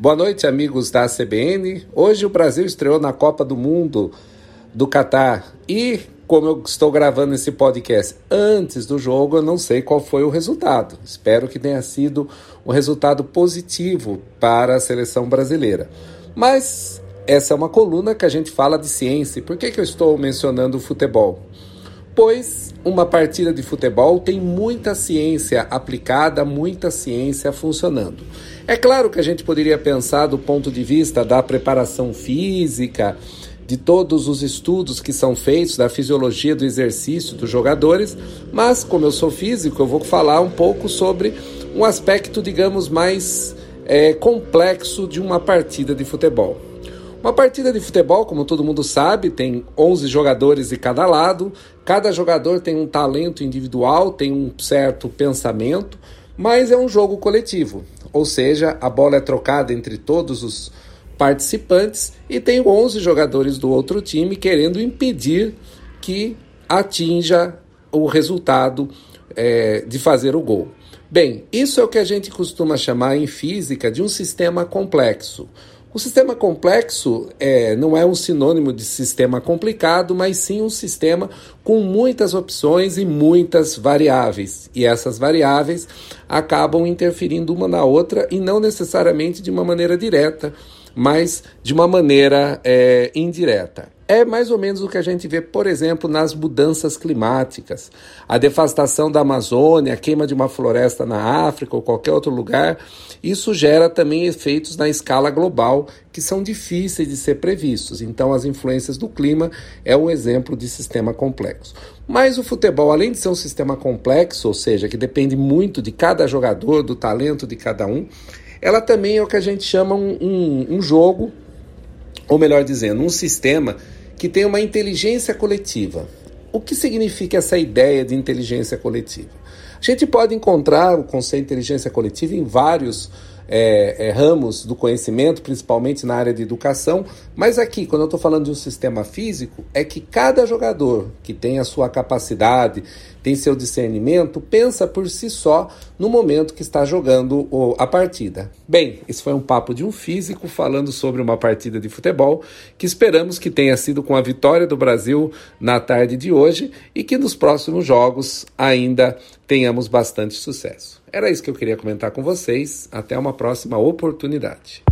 Boa noite, amigos da CBN. Hoje o Brasil estreou na Copa do Mundo do Catar e, como eu estou gravando esse podcast antes do jogo, eu não sei qual foi o resultado. Espero que tenha sido um resultado positivo para a seleção brasileira. Mas essa é uma coluna que a gente fala de ciência. Por que, que eu estou mencionando o futebol? Pois uma partida de futebol tem muita ciência aplicada, muita ciência funcionando. É claro que a gente poderia pensar do ponto de vista da preparação física, de todos os estudos que são feitos da fisiologia do exercício dos jogadores, mas como eu sou físico, eu vou falar um pouco sobre um aspecto, digamos, mais é, complexo de uma partida de futebol. Uma partida de futebol, como todo mundo sabe, tem 11 jogadores de cada lado, cada jogador tem um talento individual, tem um certo pensamento, mas é um jogo coletivo ou seja, a bola é trocada entre todos os participantes e tem 11 jogadores do outro time querendo impedir que atinja o resultado é, de fazer o gol. Bem, isso é o que a gente costuma chamar em física de um sistema complexo. O sistema complexo é, não é um sinônimo de sistema complicado, mas sim um sistema com muitas opções e muitas variáveis. E essas variáveis acabam interferindo uma na outra e não necessariamente de uma maneira direta, mas de uma maneira é, indireta. É mais ou menos o que a gente vê, por exemplo, nas mudanças climáticas. A devastação da Amazônia, a queima de uma floresta na África ou qualquer outro lugar, isso gera também efeitos na escala global que são difíceis de ser previstos. Então, as influências do clima é um exemplo de sistema complexo. Mas o futebol, além de ser um sistema complexo, ou seja, que depende muito de cada jogador, do talento de cada um, ela também é o que a gente chama um, um, um jogo, ou melhor dizendo, um sistema que tem uma inteligência coletiva. O que significa essa ideia de inteligência coletiva? A gente pode encontrar o conceito de inteligência coletiva em vários é, é, ramos do conhecimento, principalmente na área de educação, mas aqui, quando eu estou falando de um sistema físico, é que cada jogador que tem a sua capacidade, tem seu discernimento, pensa por si só no momento que está jogando a partida. Bem, isso foi um papo de um físico falando sobre uma partida de futebol que esperamos que tenha sido com a vitória do Brasil na tarde de hoje e que nos próximos jogos ainda tenhamos bastante sucesso. Era isso que eu queria comentar com vocês. Até uma próxima oportunidade.